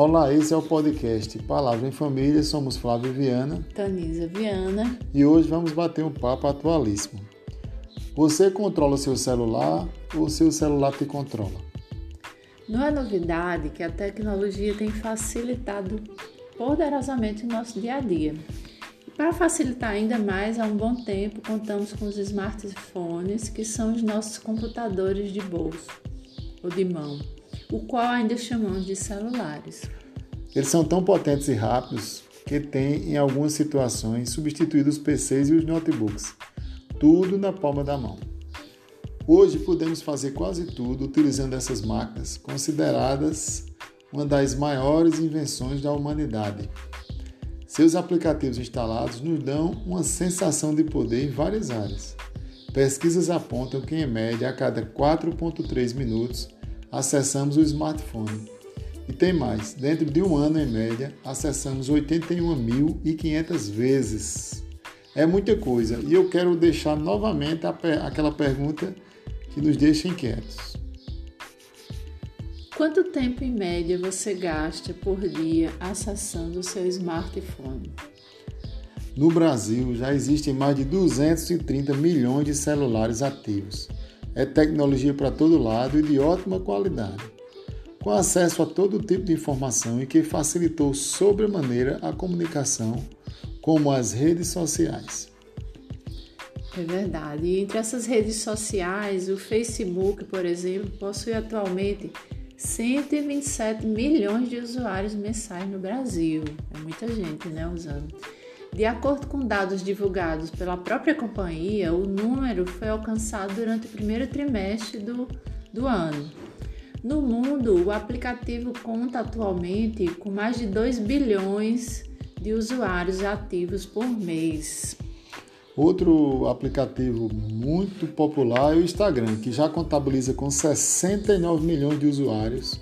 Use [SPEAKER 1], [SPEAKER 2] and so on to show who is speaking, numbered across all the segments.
[SPEAKER 1] Olá, esse é o podcast Palavra em Família. Somos Flávio Viana,
[SPEAKER 2] Tanisa Viana
[SPEAKER 1] e hoje vamos bater um papo atualíssimo. Você controla o seu celular ou o seu celular te controla?
[SPEAKER 2] Não é novidade que a tecnologia tem facilitado poderosamente o nosso dia a dia. Para facilitar ainda mais, há um bom tempo contamos com os smartphones, que são os nossos computadores de bolso ou de mão, o qual ainda chamamos de celulares.
[SPEAKER 1] Eles são tão potentes e rápidos que têm, em algumas situações, substituído os PCs e os notebooks, tudo na palma da mão. Hoje podemos fazer quase tudo utilizando essas máquinas, consideradas uma das maiores invenções da humanidade. Seus aplicativos instalados nos dão uma sensação de poder em várias áreas. Pesquisas apontam que, em média, a cada 4,3 minutos, acessamos o smartphone. E tem mais: dentro de um ano, em média, acessamos 81.500 vezes. É muita coisa e eu quero deixar novamente aquela pergunta que nos deixa inquietos.
[SPEAKER 2] Quanto tempo em média você gasta por dia acessando o seu smartphone?
[SPEAKER 1] No Brasil já existem mais de 230 milhões de celulares ativos. É tecnologia para todo lado e de ótima qualidade, com acesso a todo tipo de informação e que facilitou sobremaneira a comunicação, como as redes sociais.
[SPEAKER 2] É verdade. E entre essas redes sociais, o Facebook, por exemplo, possui atualmente 127 milhões de usuários mensais no Brasil. É muita gente, né, usando. De acordo com dados divulgados pela própria companhia, o número foi alcançado durante o primeiro trimestre do, do ano. No mundo, o aplicativo conta atualmente com mais de 2 bilhões de usuários ativos por mês.
[SPEAKER 1] Outro aplicativo muito popular é o Instagram, que já contabiliza com 69 milhões de usuários.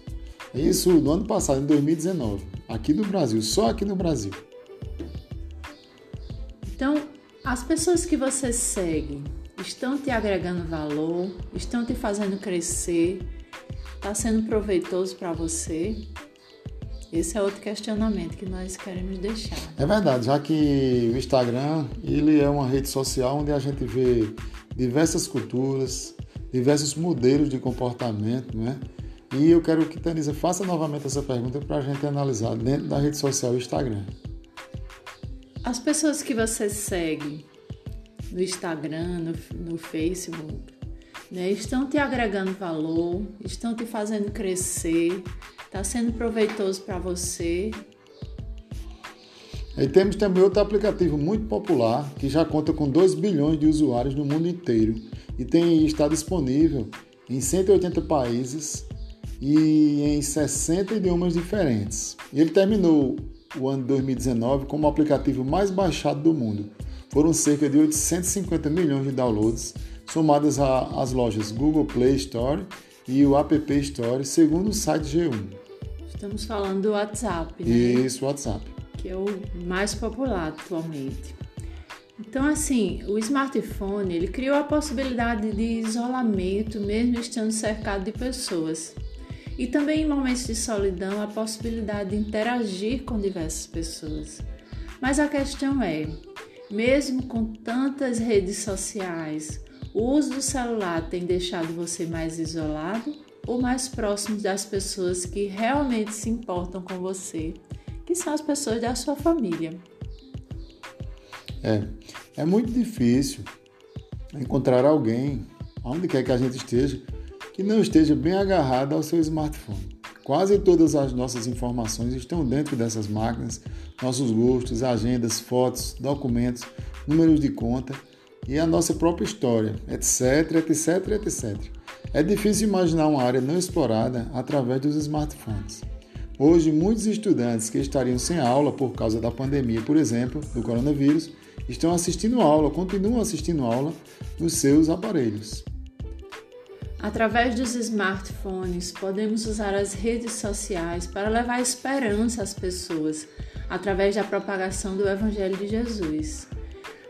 [SPEAKER 1] Isso no ano passado, em 2019, aqui no Brasil, só aqui no Brasil.
[SPEAKER 2] As pessoas que você segue estão te agregando valor, estão te fazendo crescer, está sendo proveitoso para você? Esse é outro questionamento que nós queremos deixar.
[SPEAKER 1] É verdade, já que o Instagram ele é uma rede social onde a gente vê diversas culturas, diversos modelos de comportamento, né? E eu quero que Tanisa faça novamente essa pergunta para a gente analisar dentro da rede social Instagram.
[SPEAKER 2] As pessoas que você segue no Instagram, no, no Facebook, né, estão te agregando valor, estão te fazendo crescer, Está sendo proveitoso para você.
[SPEAKER 1] E temos também outro aplicativo muito popular que já conta com 2 bilhões de usuários no mundo inteiro e tem está disponível em 180 países e em 60 idiomas diferentes. Ele terminou o ano 2019 como o aplicativo mais baixado do mundo. Foram cerca de 850 milhões de downloads, somadas às lojas Google Play Store e o App Store, segundo o site G1.
[SPEAKER 2] Estamos falando do WhatsApp, né?
[SPEAKER 1] Isso, WhatsApp.
[SPEAKER 2] Que é o mais popular atualmente. Então, assim, o smartphone ele criou a possibilidade de isolamento, mesmo estando cercado de pessoas. E também em momentos de solidão, a possibilidade de interagir com diversas pessoas. Mas a questão é: mesmo com tantas redes sociais, o uso do celular tem deixado você mais isolado ou mais próximos das pessoas que realmente se importam com você, que são as pessoas da sua família.
[SPEAKER 1] É, é muito difícil encontrar alguém, onde quer que a gente esteja, que não esteja bem agarrado ao seu smartphone. Quase todas as nossas informações estão dentro dessas máquinas, nossos gostos, agendas, fotos, documentos, números de conta e a nossa própria história, etc, etc, etc. É difícil imaginar uma área não explorada através dos smartphones. Hoje, muitos estudantes que estariam sem aula por causa da pandemia, por exemplo, do coronavírus, estão assistindo aula, continuam assistindo aula nos seus aparelhos.
[SPEAKER 2] Através dos smartphones, podemos usar as redes sociais para levar esperança às pessoas através da propagação do Evangelho de Jesus.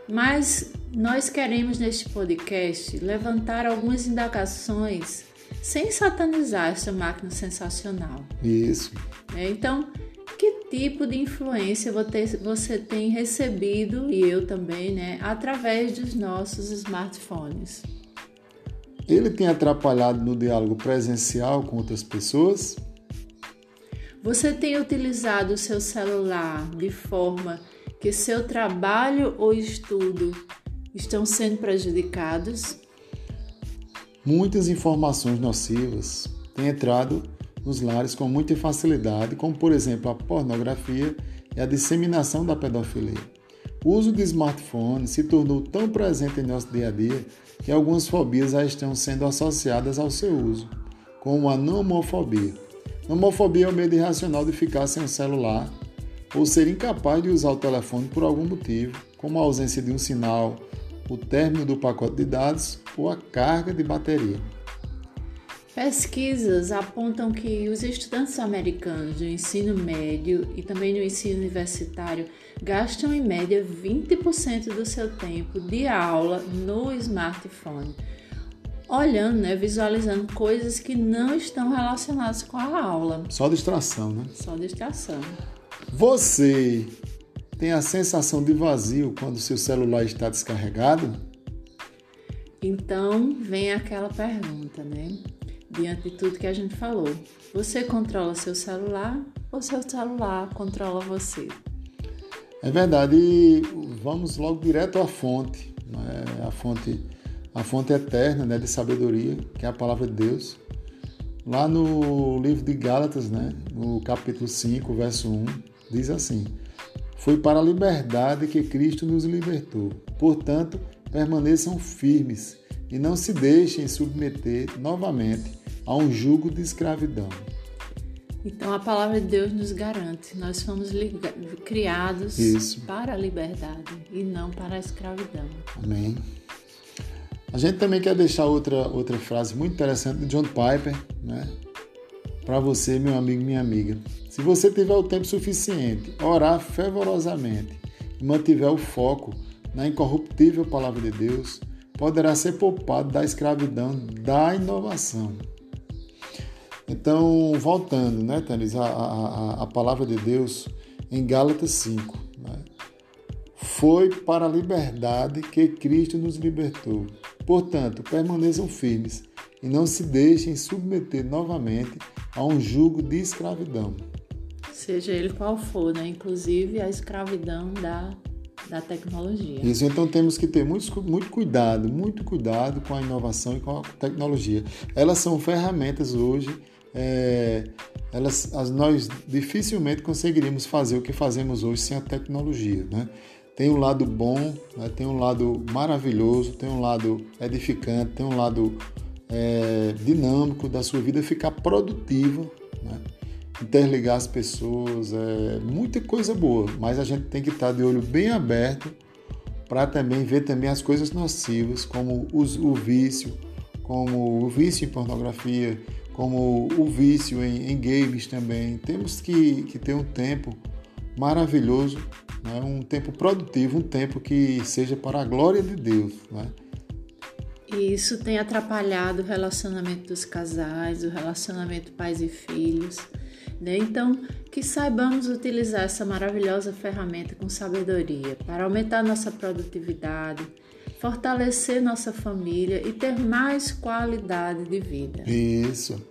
[SPEAKER 2] Mas nós queremos neste podcast levantar algumas indagações sem satanizar essa máquina sensacional.
[SPEAKER 1] Isso.
[SPEAKER 2] É, então, que tipo de influência você tem recebido, e eu também, né, através dos nossos smartphones?
[SPEAKER 1] Ele tem atrapalhado no diálogo presencial com outras pessoas?
[SPEAKER 2] Você tem utilizado o seu celular de forma que seu trabalho ou estudo estão sendo prejudicados?
[SPEAKER 1] Muitas informações nocivas têm entrado nos lares com muita facilidade, como por exemplo a pornografia e a disseminação da pedofilia. O uso de smartphones se tornou tão presente em nosso dia a dia que algumas fobias já estão sendo associadas ao seu uso, como a nomofobia. Nomofobia é o medo irracional de ficar sem o celular ou ser incapaz de usar o telefone por algum motivo, como a ausência de um sinal, o término do pacote de dados ou a carga de bateria.
[SPEAKER 2] Pesquisas apontam que os estudantes americanos do ensino médio e também no ensino universitário gastam em média 20% do seu tempo de aula no smartphone, olhando, né, visualizando coisas que não estão relacionadas com a aula.
[SPEAKER 1] Só distração, né?
[SPEAKER 2] Só distração.
[SPEAKER 1] Você tem a sensação de vazio quando seu celular está descarregado?
[SPEAKER 2] Então vem aquela pergunta, né? Diante de tudo que a gente falou. Você controla seu celular ou seu celular controla você?
[SPEAKER 1] É verdade. vamos logo direto à fonte, né? a fonte, a fonte eterna, né, de sabedoria, que é a palavra de Deus. Lá no livro de Gálatas, né, no capítulo 5, verso 1, diz assim: Foi para a liberdade que Cristo nos libertou. Portanto, permaneçam firmes e não se deixem submeter novamente a um jugo de escravidão.
[SPEAKER 2] Então a palavra de Deus nos garante, nós fomos criados Isso. para a liberdade e não para a escravidão.
[SPEAKER 1] Amém. A gente também quer deixar outra, outra frase muito interessante de John Piper, né? Para você, meu amigo, minha amiga. Se você tiver o tempo suficiente, orar fervorosamente e mantiver o foco na incorruptível palavra de Deus, poderá ser poupado da escravidão da inovação. Então, voltando, né, Tânis, a, a, a palavra de Deus em Gálatas 5. Né? Foi para a liberdade que Cristo nos libertou. Portanto, permaneçam firmes e não se deixem submeter novamente a um jugo de escravidão.
[SPEAKER 2] Seja ele qual for, né? inclusive a escravidão da, da tecnologia.
[SPEAKER 1] Isso, então temos que ter muito, muito cuidado, muito cuidado com a inovação e com a tecnologia. Elas são ferramentas hoje é, elas, as, nós dificilmente conseguiríamos fazer o que fazemos hoje sem a tecnologia. Né? Tem um lado bom, né? tem um lado maravilhoso, tem um lado edificante, tem um lado é, dinâmico da sua vida ficar produtiva, né? interligar as pessoas, é muita coisa boa, mas a gente tem que estar de olho bem aberto para também ver também as coisas nocivas, como os, o vício, como o vício em pornografia, como o vício em, em games também. Temos que, que ter um tempo maravilhoso, né? um tempo produtivo, um tempo que seja para a glória de Deus. Né?
[SPEAKER 2] E isso tem atrapalhado o relacionamento dos casais, o relacionamento pais e filhos. Né? Então, que saibamos utilizar essa maravilhosa ferramenta com sabedoria para aumentar nossa produtividade, fortalecer nossa família e ter mais qualidade de vida.
[SPEAKER 1] Isso.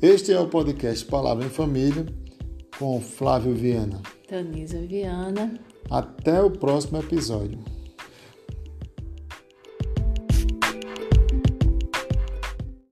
[SPEAKER 1] Este é o podcast Palavra em Família com Flávio Viana.
[SPEAKER 2] Tanisa Viana.
[SPEAKER 1] Até o próximo episódio.